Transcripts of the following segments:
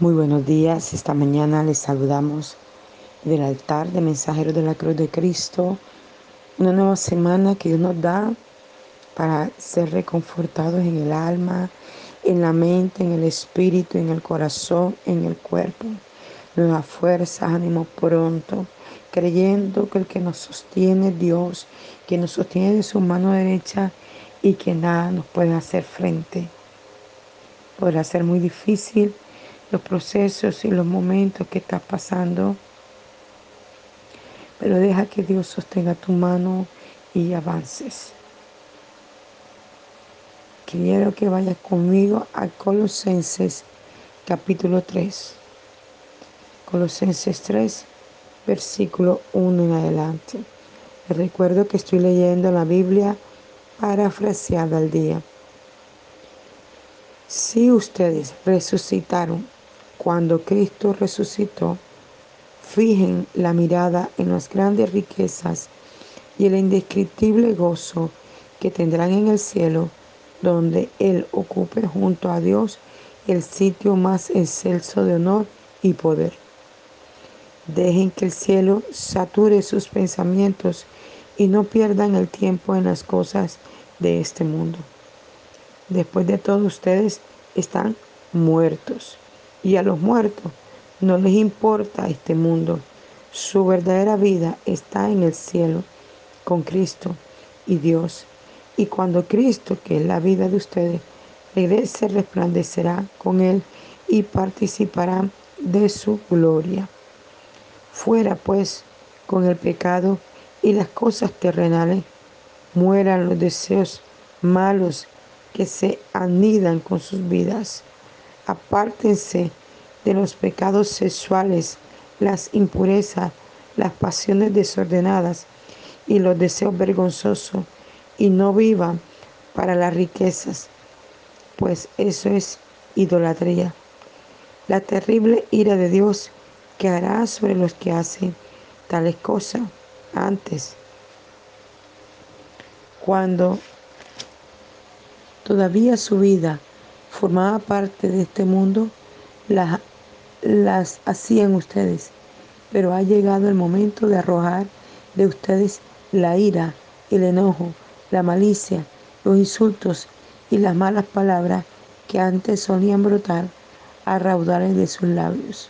Muy buenos días. Esta mañana les saludamos del altar de mensajeros de la Cruz de Cristo. Una nueva semana que Dios nos da para ser reconfortados en el alma, en la mente, en el espíritu, en el corazón, en el cuerpo. Nueva fuerza, ánimo pronto, creyendo que el que nos sostiene es Dios, que nos sostiene de su mano derecha y que nada nos puede hacer frente. Podrá ser muy difícil los procesos y los momentos que estás pasando. Pero deja que Dios sostenga tu mano y avances. Quiero que vayas conmigo a Colosenses capítulo 3. Colosenses 3, versículo 1 en adelante. Les recuerdo que estoy leyendo la Biblia parafraseada al día. Si ustedes resucitaron cuando Cristo resucitó, fijen la mirada en las grandes riquezas y el indescriptible gozo que tendrán en el cielo, donde Él ocupe junto a Dios el sitio más excelso de honor y poder. Dejen que el cielo sature sus pensamientos y no pierdan el tiempo en las cosas de este mundo. Después de todo, ustedes están muertos y a los muertos no les importa este mundo. Su verdadera vida está en el cielo con Cristo y Dios. Y cuando Cristo, que es la vida de ustedes, regrese, resplandecerá con Él y participarán de su gloria. Fuera pues con el pecado y las cosas terrenales, mueran los deseos malos que se anidan con sus vidas apártense de los pecados sexuales, las impurezas, las pasiones desordenadas y los deseos vergonzosos, y no vivan para las riquezas, pues eso es idolatría. La terrible ira de Dios que hará sobre los que hacen tales cosas antes. Cuando todavía su vida formaba parte de este mundo, las, las hacían ustedes. Pero ha llegado el momento de arrojar de ustedes la ira, el enojo, la malicia, los insultos y las malas palabras que antes solían brotar a raudales de sus labios.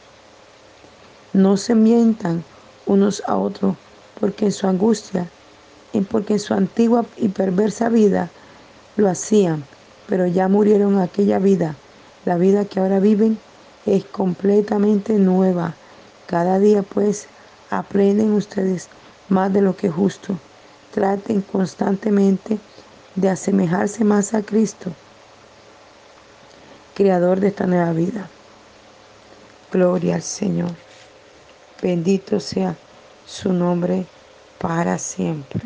No se mientan unos a otros, porque en su angustia, porque en su antigua y perversa vida lo hacían pero ya murieron aquella vida. La vida que ahora viven es completamente nueva. Cada día pues aprenden ustedes más de lo que es justo. Traten constantemente de asemejarse más a Cristo, creador de esta nueva vida. Gloria al Señor. Bendito sea su nombre para siempre.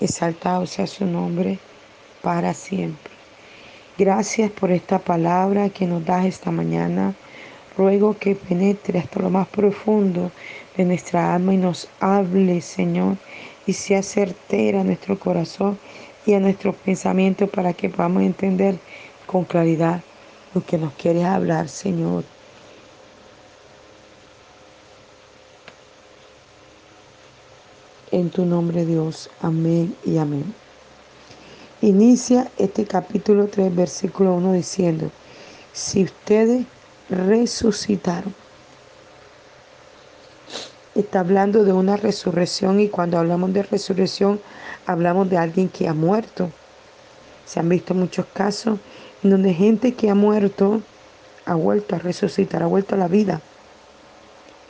Exaltado sea su nombre para siempre. Gracias por esta palabra que nos das esta mañana. Ruego que penetre hasta lo más profundo de nuestra alma y nos hable, Señor, y sea certera a nuestro corazón y a nuestros pensamientos para que podamos entender con claridad lo que nos quieres hablar, Señor. En tu nombre, Dios. Amén y amén. Inicia este capítulo 3, versículo 1 diciendo, si ustedes resucitaron. Está hablando de una resurrección y cuando hablamos de resurrección hablamos de alguien que ha muerto. Se han visto muchos casos en donde gente que ha muerto ha vuelto a resucitar, ha vuelto a la vida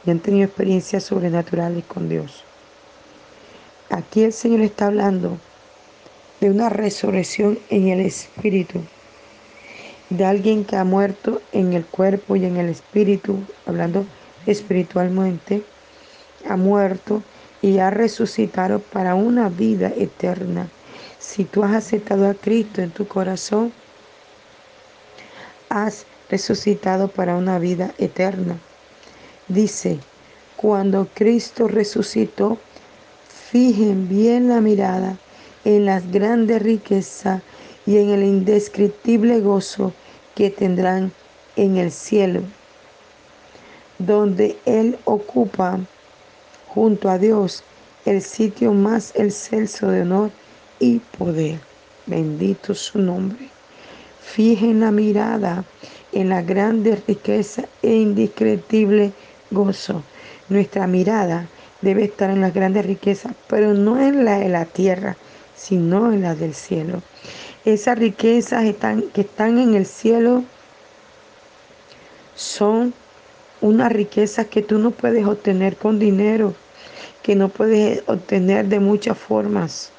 y han tenido experiencias sobrenaturales con Dios. Aquí el Señor está hablando de una resurrección en el espíritu, de alguien que ha muerto en el cuerpo y en el espíritu, hablando espiritualmente, ha muerto y ha resucitado para una vida eterna. Si tú has aceptado a Cristo en tu corazón, has resucitado para una vida eterna. Dice, cuando Cristo resucitó, fijen bien la mirada en las grandes riquezas y en el indescriptible gozo que tendrán en el cielo, donde Él ocupa junto a Dios el sitio más excelso de honor y poder. Bendito su nombre. Fijen la mirada en la grande riqueza e indescriptible gozo. Nuestra mirada debe estar en las grandes riquezas, pero no en la de la tierra, sino en la del cielo. Esas riquezas están, que están en el cielo son unas riquezas que tú no puedes obtener con dinero, que no puedes obtener de muchas formas.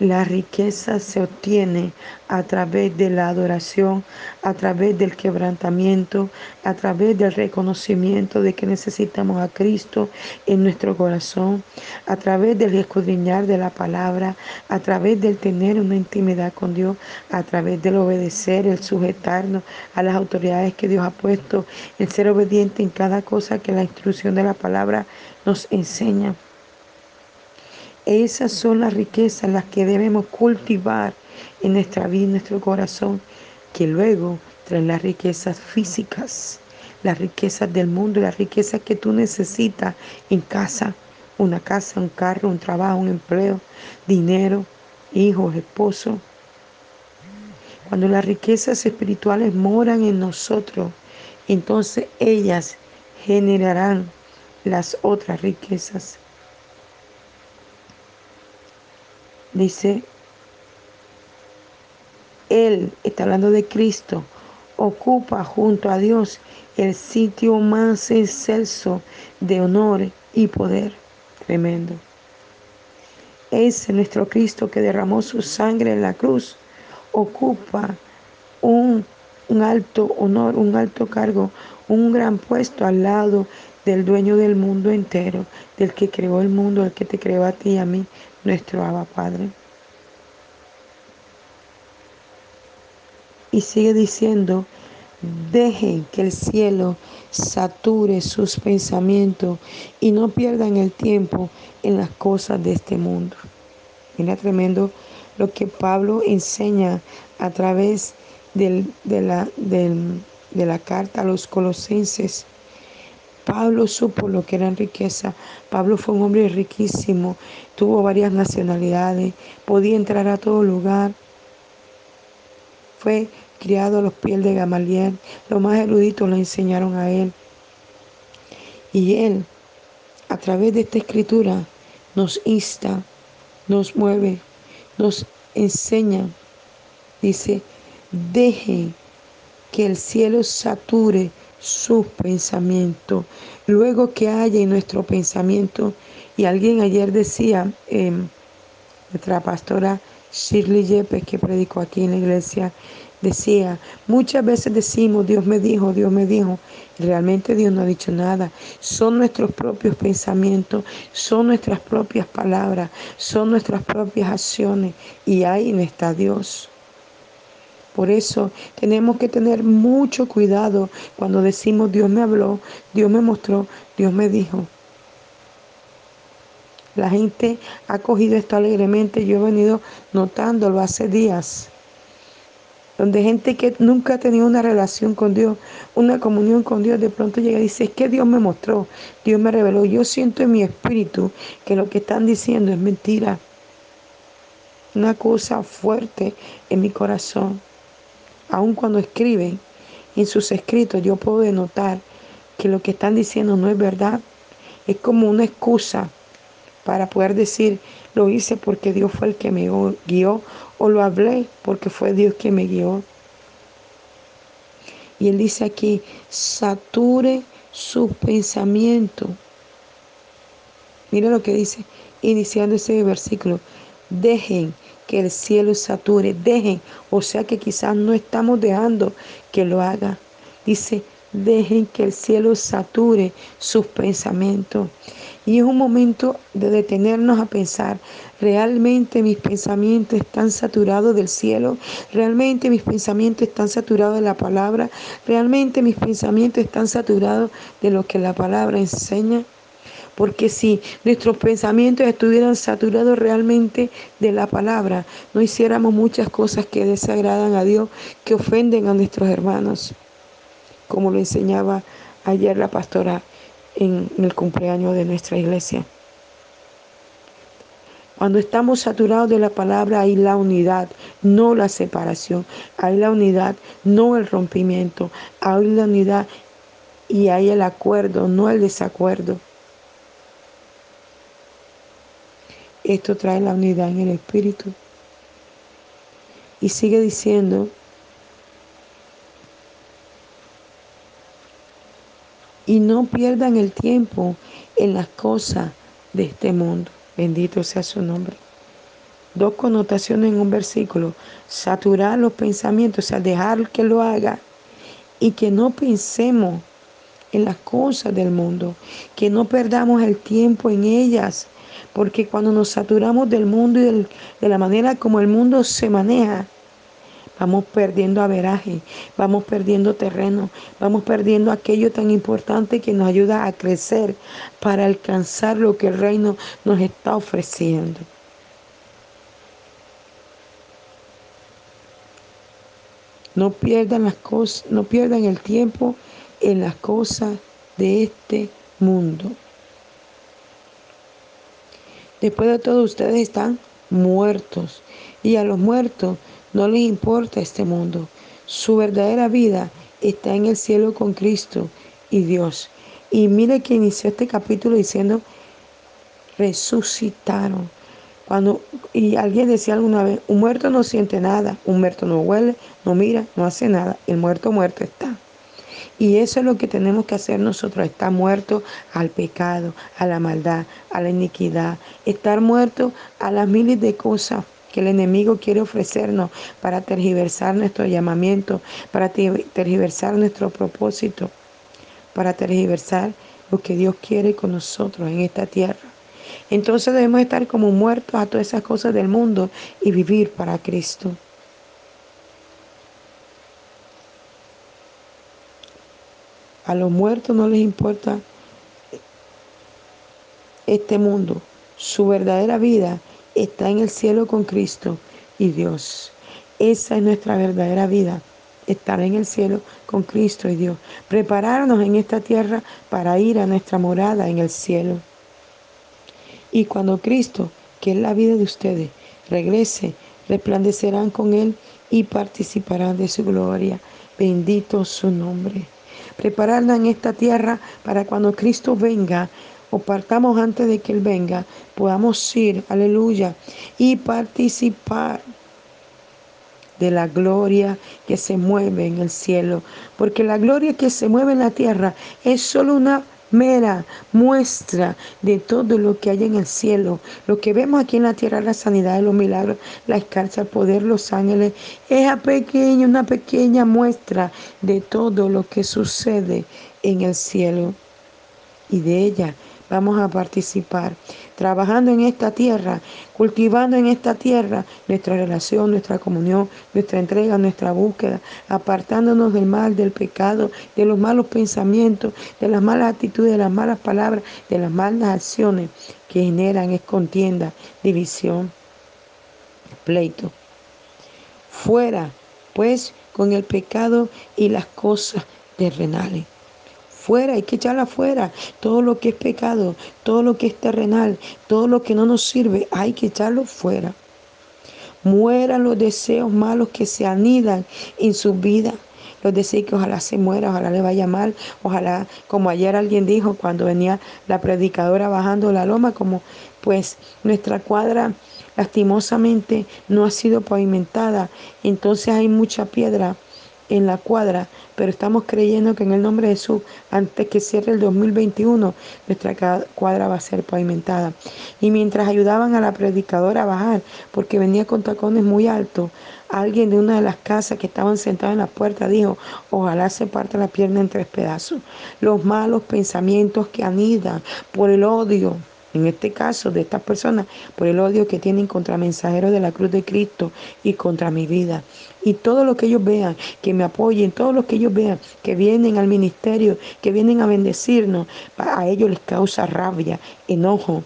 La riqueza se obtiene a través de la adoración, a través del quebrantamiento, a través del reconocimiento de que necesitamos a Cristo en nuestro corazón, a través del escudriñar de la palabra, a través del tener una intimidad con Dios, a través del obedecer, el sujetarnos a las autoridades que Dios ha puesto, el ser obediente en cada cosa que la instrucción de la palabra nos enseña. Esas son las riquezas las que debemos cultivar en nuestra vida, en nuestro corazón, que luego traen las riquezas físicas, las riquezas del mundo, las riquezas que tú necesitas en casa, una casa, un carro, un trabajo, un empleo, dinero, hijos, esposo. Cuando las riquezas espirituales moran en nosotros, entonces ellas generarán las otras riquezas. Dice, Él, está hablando de Cristo, ocupa junto a Dios el sitio más excelso de honor y poder. Tremendo. Es nuestro Cristo que derramó su sangre en la cruz. Ocupa un, un alto honor, un alto cargo, un gran puesto al lado del dueño del mundo entero, del que creó el mundo, del que te creó a ti y a mí, nuestro Abba Padre. Y sigue diciendo, dejen que el cielo sature sus pensamientos y no pierdan el tiempo en las cosas de este mundo. Mira tremendo lo que Pablo enseña a través de, la, de la carta a los colosenses Pablo supo lo que era riqueza. Pablo fue un hombre riquísimo, tuvo varias nacionalidades, podía entrar a todo lugar. Fue criado a los pies de Gamaliel. Los más eruditos lo enseñaron a él. Y él, a través de esta escritura, nos insta, nos mueve, nos enseña. Dice, deje que el cielo sature sus pensamientos. Luego que haya en nuestro pensamiento, y alguien ayer decía, em, nuestra pastora Shirley Yepes, que predicó aquí en la iglesia, decía, muchas veces decimos, Dios me dijo, Dios me dijo, y realmente Dios no ha dicho nada. Son nuestros propios pensamientos, son nuestras propias palabras, son nuestras propias acciones, y ahí está Dios. Por eso tenemos que tener mucho cuidado cuando decimos Dios me habló, Dios me mostró, Dios me dijo. La gente ha cogido esto alegremente, yo he venido notándolo hace días, donde gente que nunca ha tenido una relación con Dios, una comunión con Dios, de pronto llega y dice, es que Dios me mostró, Dios me reveló, yo siento en mi espíritu que lo que están diciendo es mentira. Una cosa fuerte en mi corazón aun cuando escriben en sus escritos, yo puedo denotar que lo que están diciendo no es verdad. Es como una excusa para poder decir, lo hice porque Dios fue el que me guió, o lo hablé porque fue Dios que me guió. Y él dice aquí, sature su pensamiento. Mira lo que dice, iniciando ese versículo, dejen que el cielo sature, dejen, o sea que quizás no estamos dejando que lo haga. Dice, dejen que el cielo sature sus pensamientos. Y es un momento de detenernos a pensar, ¿realmente mis pensamientos están saturados del cielo? ¿Realmente mis pensamientos están saturados de la palabra? ¿Realmente mis pensamientos están saturados de lo que la palabra enseña? Porque si nuestros pensamientos estuvieran saturados realmente de la palabra, no hiciéramos muchas cosas que desagradan a Dios, que ofenden a nuestros hermanos, como lo enseñaba ayer la pastora en el cumpleaños de nuestra iglesia. Cuando estamos saturados de la palabra hay la unidad, no la separación. Hay la unidad, no el rompimiento. Hay la unidad y hay el acuerdo, no el desacuerdo. Esto trae la unidad en el espíritu. Y sigue diciendo, y no pierdan el tiempo en las cosas de este mundo. Bendito sea su nombre. Dos connotaciones en un versículo. Saturar los pensamientos, o sea, dejar que lo haga y que no pensemos en las cosas del mundo, que no perdamos el tiempo en ellas, porque cuando nos saturamos del mundo y de la manera como el mundo se maneja, vamos perdiendo averaje, vamos perdiendo terreno, vamos perdiendo aquello tan importante que nos ayuda a crecer para alcanzar lo que el reino nos está ofreciendo. No pierdan las cosas, no pierdan el tiempo en las cosas de este mundo. Después de todo, ustedes están muertos. Y a los muertos no les importa este mundo. Su verdadera vida está en el cielo con Cristo y Dios. Y mire que inició este capítulo diciendo, resucitaron. Cuando, y alguien decía alguna vez, un muerto no siente nada, un muerto no huele, no mira, no hace nada, el muerto muerto está. Y eso es lo que tenemos que hacer nosotros, estar muertos al pecado, a la maldad, a la iniquidad, estar muertos a las miles de cosas que el enemigo quiere ofrecernos para tergiversar nuestro llamamiento, para tergiversar nuestro propósito, para tergiversar lo que Dios quiere con nosotros en esta tierra. Entonces debemos estar como muertos a todas esas cosas del mundo y vivir para Cristo. A los muertos no les importa este mundo. Su verdadera vida está en el cielo con Cristo y Dios. Esa es nuestra verdadera vida, estar en el cielo con Cristo y Dios. Prepararnos en esta tierra para ir a nuestra morada en el cielo. Y cuando Cristo, que es la vida de ustedes, regrese, resplandecerán con Él y participarán de su gloria. Bendito su nombre prepararla en esta tierra para cuando Cristo venga o partamos antes de que Él venga, podamos ir, aleluya, y participar de la gloria que se mueve en el cielo. Porque la gloria que se mueve en la tierra es solo una mera muestra de todo lo que hay en el cielo. Lo que vemos aquí en la tierra, la sanidad, los milagros, la escarcha, el poder, los ángeles, es pequeña, una pequeña muestra de todo lo que sucede en el cielo. Y de ella vamos a participar, trabajando en esta tierra, cultivando en esta tierra nuestra relación, nuestra comunión, nuestra entrega, nuestra búsqueda, apartándonos del mal, del pecado, de los malos pensamientos, de las malas actitudes, de las malas palabras, de las malas acciones que generan es contienda, división, pleito. Fuera, pues, con el pecado y las cosas terrenales fuera, hay que echarla fuera. Todo lo que es pecado, todo lo que es terrenal, todo lo que no nos sirve, hay que echarlo fuera. Mueran los deseos malos que se anidan en su vida. Los deseos que ojalá se muera, ojalá le vaya mal, ojalá, como ayer alguien dijo cuando venía la predicadora bajando la loma, como pues nuestra cuadra lastimosamente no ha sido pavimentada, entonces hay mucha piedra en la cuadra, pero estamos creyendo que en el nombre de Jesús, antes que cierre el 2021, nuestra cuadra va a ser pavimentada. Y mientras ayudaban a la predicadora a bajar, porque venía con tacones muy altos, alguien de una de las casas que estaban sentados en la puerta dijo, ojalá se parte la pierna en tres pedazos. Los malos pensamientos que anidan por el odio, en este caso de estas personas, por el odio que tienen contra mensajeros de la cruz de Cristo y contra mi vida. Y todo lo que ellos vean, que me apoyen, todo lo que ellos vean, que vienen al ministerio, que vienen a bendecirnos, a ellos les causa rabia, enojo.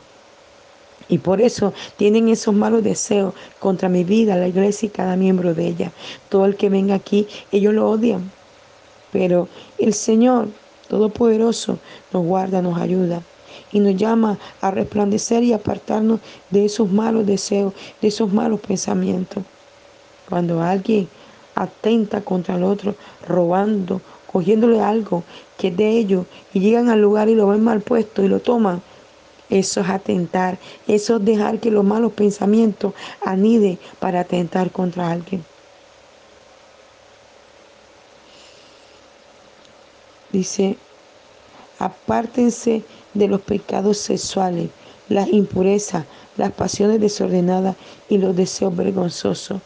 Y por eso tienen esos malos deseos contra mi vida, la iglesia y cada miembro de ella. Todo el que venga aquí, ellos lo odian. Pero el Señor Todopoderoso nos guarda, nos ayuda y nos llama a resplandecer y apartarnos de esos malos deseos, de esos malos pensamientos. Cuando alguien atenta contra el otro, robando, cogiéndole algo que es de ellos, y llegan al lugar y lo ven mal puesto y lo toman, eso es atentar, eso es dejar que los malos pensamientos aniden para atentar contra alguien. Dice, apártense de los pecados sexuales, las impurezas, las pasiones desordenadas y los deseos vergonzosos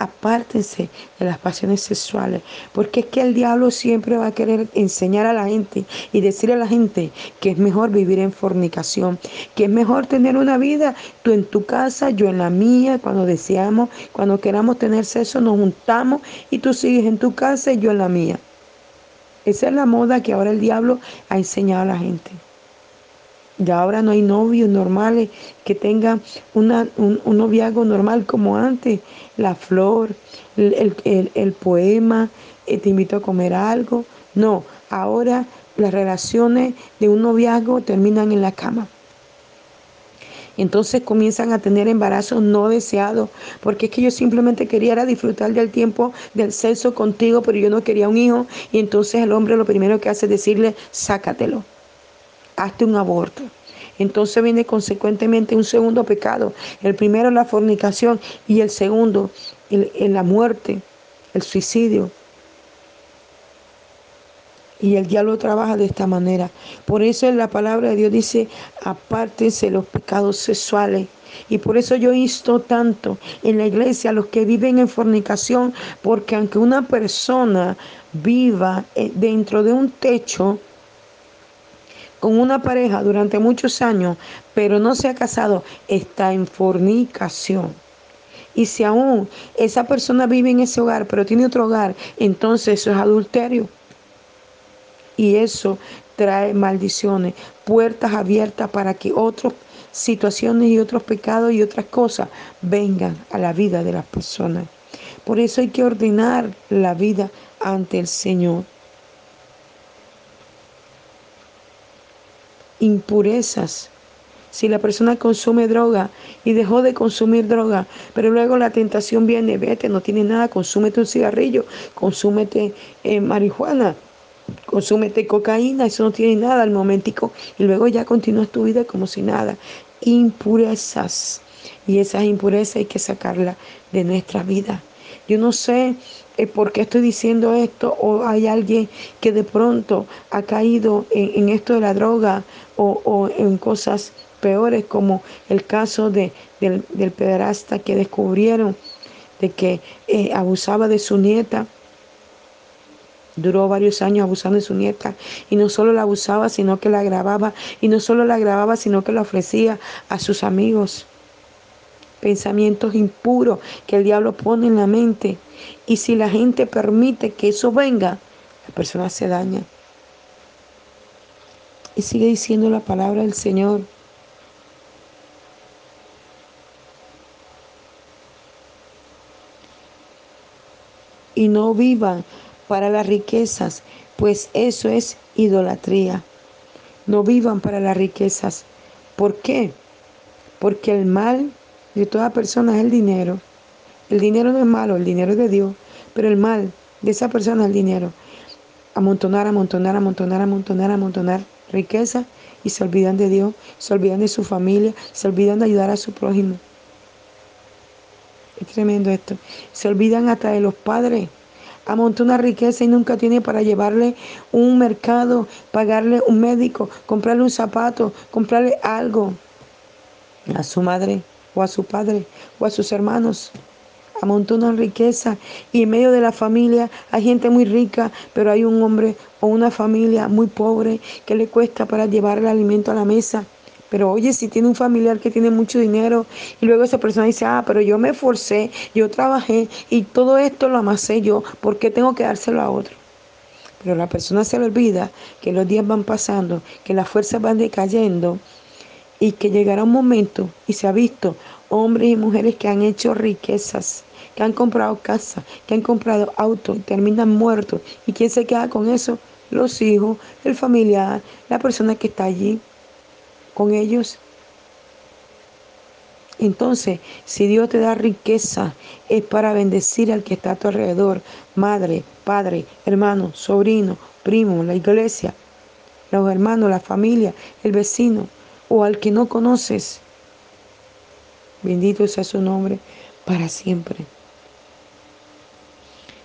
apártense de las pasiones sexuales, porque es que el diablo siempre va a querer enseñar a la gente y decirle a la gente que es mejor vivir en fornicación, que es mejor tener una vida, tú en tu casa, yo en la mía, cuando deseamos, cuando queramos tener sexo, nos juntamos y tú sigues en tu casa y yo en la mía. Esa es la moda que ahora el diablo ha enseñado a la gente. Ya ahora no hay novios normales que tengan una, un, noviazgo normal como antes. La flor, el, poema, eh, te invito a comer algo. No, ahora las relaciones de un noviazgo terminan en la cama. Entonces comienzan a tener embarazos no deseados, porque es que yo simplemente quería disfrutar del tiempo del sexo contigo, pero yo no quería un hijo. Y entonces el hombre lo primero que hace es decirle, sácatelo hazte un aborto. Entonces viene consecuentemente un segundo pecado. El primero la fornicación y el segundo en la muerte, el suicidio. Y el diablo trabaja de esta manera. Por eso la palabra de Dios dice, apártense los pecados sexuales. Y por eso yo insto tanto en la iglesia a los que viven en fornicación, porque aunque una persona viva eh, dentro de un techo, con una pareja durante muchos años, pero no se ha casado, está en fornicación. Y si aún esa persona vive en ese hogar, pero tiene otro hogar, entonces eso es adulterio. Y eso trae maldiciones, puertas abiertas para que otras situaciones y otros pecados y otras cosas vengan a la vida de las personas. Por eso hay que ordenar la vida ante el Señor. Impurezas. Si la persona consume droga y dejó de consumir droga, pero luego la tentación viene, vete, no tiene nada, consúmete un cigarrillo, consúmete eh, marihuana, consúmete cocaína, eso no tiene nada al momentico, y luego ya continúas tu vida como si nada. Impurezas. Y esas impurezas hay que sacarlas de nuestra vida. Yo no sé eh, por qué estoy diciendo esto o hay alguien que de pronto ha caído en, esto de la droga o, en cosas peores como el caso de, del, del pederasta que descubrieron de que eh, abusaba de su nieta. Duró varios años abusando de su nieta y no solo la abusaba, sino que la grababa y no solo la grababa, sino que la ofrecía a sus amigos pensamientos impuros que el diablo pone en la mente. Y si la gente permite que eso venga, la persona se daña. Y sigue diciendo la palabra del Señor. Y no vivan para las riquezas, pues eso es idolatría. No vivan para las riquezas. ¿Por qué? Porque el mal de toda persona es el dinero. El dinero no es malo, el dinero es de Dios, pero el mal de esa persona es el dinero. Amontonar, amontonar, amontonar, amontonar, amontonar riqueza y se olvidan de Dios, se olvidan de su familia, se olvidan de ayudar a su prójimo. Es tremendo esto. Se olvidan hasta de los padres. Amontona riqueza y nunca tiene para llevarle un mercado, pagarle un médico, comprarle un zapato, comprarle algo a su madre o a su padre o a sus hermanos. Amontona riqueza y en medio de la familia hay gente muy rica, pero hay un hombre o una familia muy pobre que le cuesta para llevar el alimento a la mesa. Pero oye, si tiene un familiar que tiene mucho dinero y luego esa persona dice, ah, pero yo me esforcé, yo trabajé y todo esto lo amasé yo, ¿por qué tengo que dárselo a otro? Pero la persona se le olvida que los días van pasando, que las fuerzas van decayendo y que llegará un momento, y se ha visto, hombres y mujeres que han hecho riquezas, que han comprado casa, que han comprado auto y terminan muertos. ¿Y quién se queda con eso? los hijos, el familiar, la persona que está allí con ellos. Entonces, si Dios te da riqueza, es para bendecir al que está a tu alrededor, madre, padre, hermano, sobrino, primo, la iglesia, los hermanos, la familia, el vecino o al que no conoces. Bendito sea su nombre para siempre.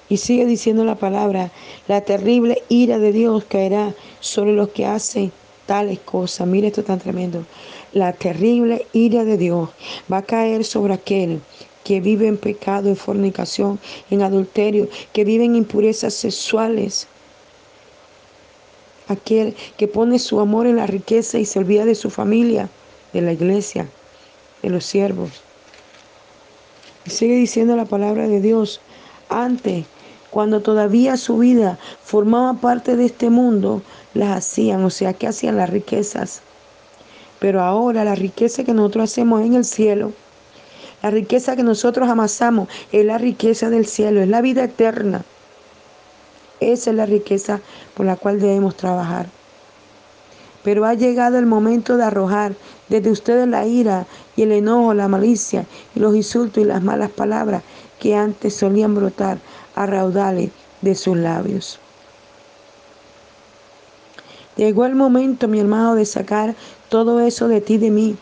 Y sigue diciendo la palabra, la terrible ira de Dios caerá sobre los que hacen tales cosas. Mire esto tan tremendo. La terrible ira de Dios va a caer sobre aquel que vive en pecado, en fornicación, en adulterio, que vive en impurezas sexuales. Aquel que pone su amor en la riqueza y se olvida de su familia, de la iglesia, de los siervos. Y sigue diciendo la palabra de Dios. Antes cuando todavía su vida formaba parte de este mundo, las hacían, o sea, que hacían las riquezas. Pero ahora la riqueza que nosotros hacemos en el cielo, la riqueza que nosotros amasamos es la riqueza del cielo, es la vida eterna. Esa es la riqueza por la cual debemos trabajar. Pero ha llegado el momento de arrojar desde ustedes la ira y el enojo, la malicia y los insultos y las malas palabras que antes solían brotar a raudales de sus labios. Llegó el momento, mi hermano, de sacar todo eso de ti, de mí.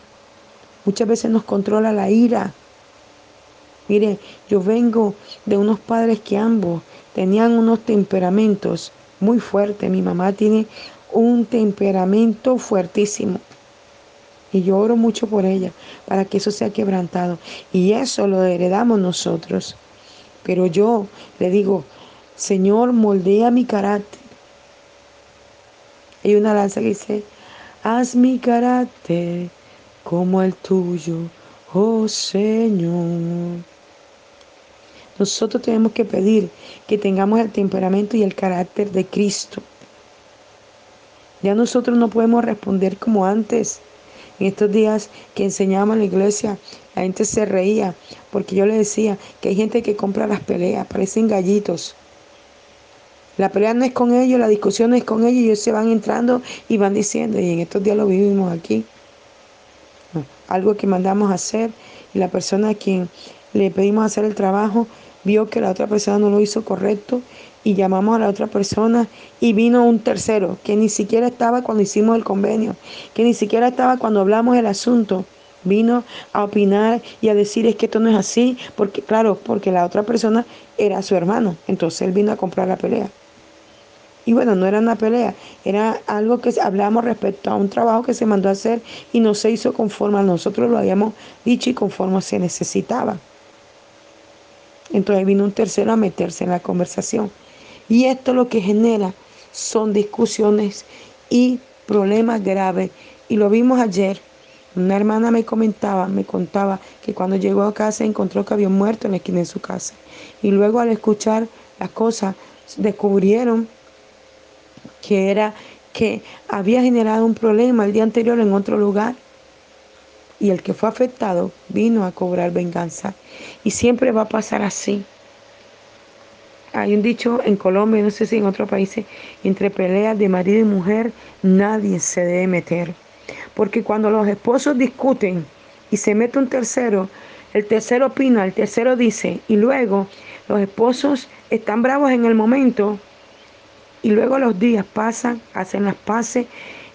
Muchas veces nos controla la ira. Mire, yo vengo de unos padres que ambos tenían unos temperamentos muy fuertes. Mi mamá tiene un temperamento fuertísimo. Y yo oro mucho por ella, para que eso sea quebrantado. Y eso lo heredamos nosotros. Pero yo le digo, Señor, moldea mi carácter. Hay una lanza que dice, haz mi carácter como el tuyo, oh Señor. Nosotros tenemos que pedir que tengamos el temperamento y el carácter de Cristo. Ya nosotros no podemos responder como antes. En estos días que enseñamos en la iglesia, la gente se reía porque yo le decía que hay gente que compra las peleas, parecen gallitos. La pelea no es con ellos, la discusión no es con ellos, ellos se van entrando y van diciendo, y en estos días lo vivimos aquí. Algo que mandamos hacer y la persona a quien le pedimos hacer el trabajo vio que la otra persona no lo hizo correcto y llamamos a la otra persona y vino un tercero que ni siquiera estaba cuando hicimos el convenio, que ni siquiera estaba cuando hablamos el asunto. Vino a opinar y a decir es que esto no es así, porque claro, porque la otra persona era su hermano, entonces él vino a comprar la pelea. Y bueno, no era una pelea, era algo que hablamos respecto a un trabajo que se mandó a hacer y no se hizo conforme a nosotros lo habíamos dicho y conforme se necesitaba. Entonces vino un tercero a meterse en la conversación. Y esto lo que genera son discusiones y problemas graves. Y lo vimos ayer. Una hermana me comentaba, me contaba que cuando llegó a casa encontró que había muerto en la esquina de su casa. Y luego al escuchar las cosas, descubrieron que era que había generado un problema el día anterior en otro lugar. Y el que fue afectado vino a cobrar venganza. Y siempre va a pasar así. Hay un dicho en Colombia, no sé si en otros países, entre peleas de marido y mujer nadie se debe meter. Porque cuando los esposos discuten y se mete un tercero, el tercero opina, el tercero dice, y luego los esposos están bravos en el momento, y luego los días pasan, hacen las paces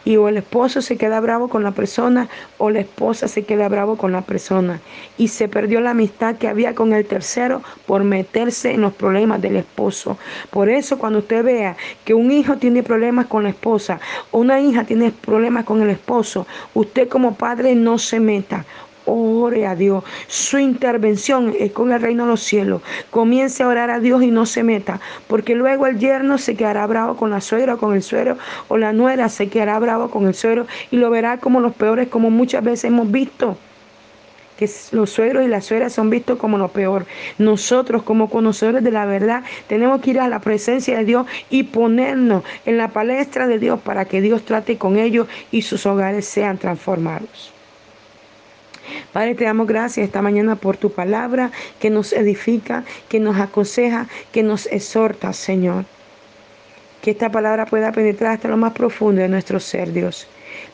y o el esposo se queda bravo con la persona o la esposa se queda bravo con la persona y se perdió la amistad que había con el tercero por meterse en los problemas del esposo. Por eso cuando usted vea que un hijo tiene problemas con la esposa o una hija tiene problemas con el esposo, usted como padre no se meta ore a Dios. Su intervención es con el reino de los cielos. Comience a orar a Dios y no se meta, porque luego el yerno se quedará bravo con la suegra o con el suero, o la nuera se quedará bravo con el suero y lo verá como los peores, como muchas veces hemos visto que los suegros y las suegras son vistos como lo peor. Nosotros como conocedores de la verdad tenemos que ir a la presencia de Dios y ponernos en la palestra de Dios para que Dios trate con ellos y sus hogares sean transformados. Padre, te damos gracias esta mañana por tu palabra que nos edifica, que nos aconseja, que nos exhorta, Señor. Que esta palabra pueda penetrar hasta lo más profundo de nuestro ser, Dios.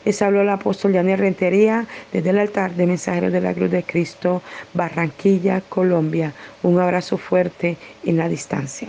Les habló el apóstol Daniel Rentería desde el altar de Mensajeros de la Cruz de Cristo, Barranquilla, Colombia. Un abrazo fuerte en la distancia.